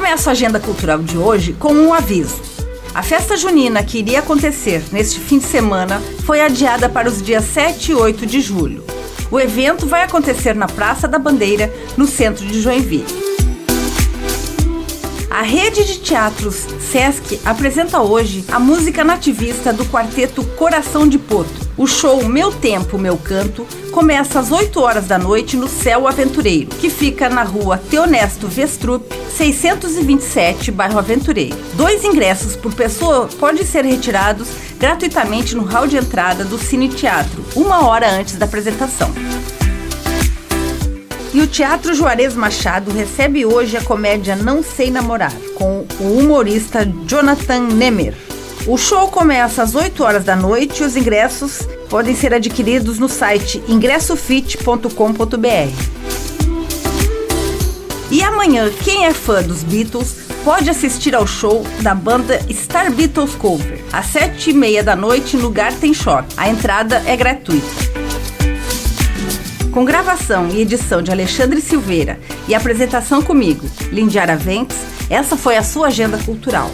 começo a agenda cultural de hoje com um aviso. A festa junina que iria acontecer neste fim de semana foi adiada para os dias 7 e 8 de julho. O evento vai acontecer na Praça da Bandeira, no centro de Joinville. A rede de teatros Sesc apresenta hoje a música nativista do quarteto Coração de Poto. O show Meu Tempo, Meu Canto começa às 8 horas da noite no Céu Aventureiro, que fica na rua Teonesto Vestrup, 627, bairro Aventureiro. Dois ingressos por pessoa podem ser retirados gratuitamente no hall de entrada do Cine Teatro, uma hora antes da apresentação. E o Teatro Juarez Machado recebe hoje a comédia Não Sei Namorar, com o humorista Jonathan Nemer. O show começa às 8 horas da noite e os ingressos podem ser adquiridos no site ingressofit.com.br. E amanhã, quem é fã dos Beatles pode assistir ao show da banda Star Beatles Cover, às 7h30 da noite no Garten Shop. A entrada é gratuita. Com gravação e edição de Alexandre Silveira e apresentação comigo, Lindiara Ventes, essa foi a sua agenda cultural.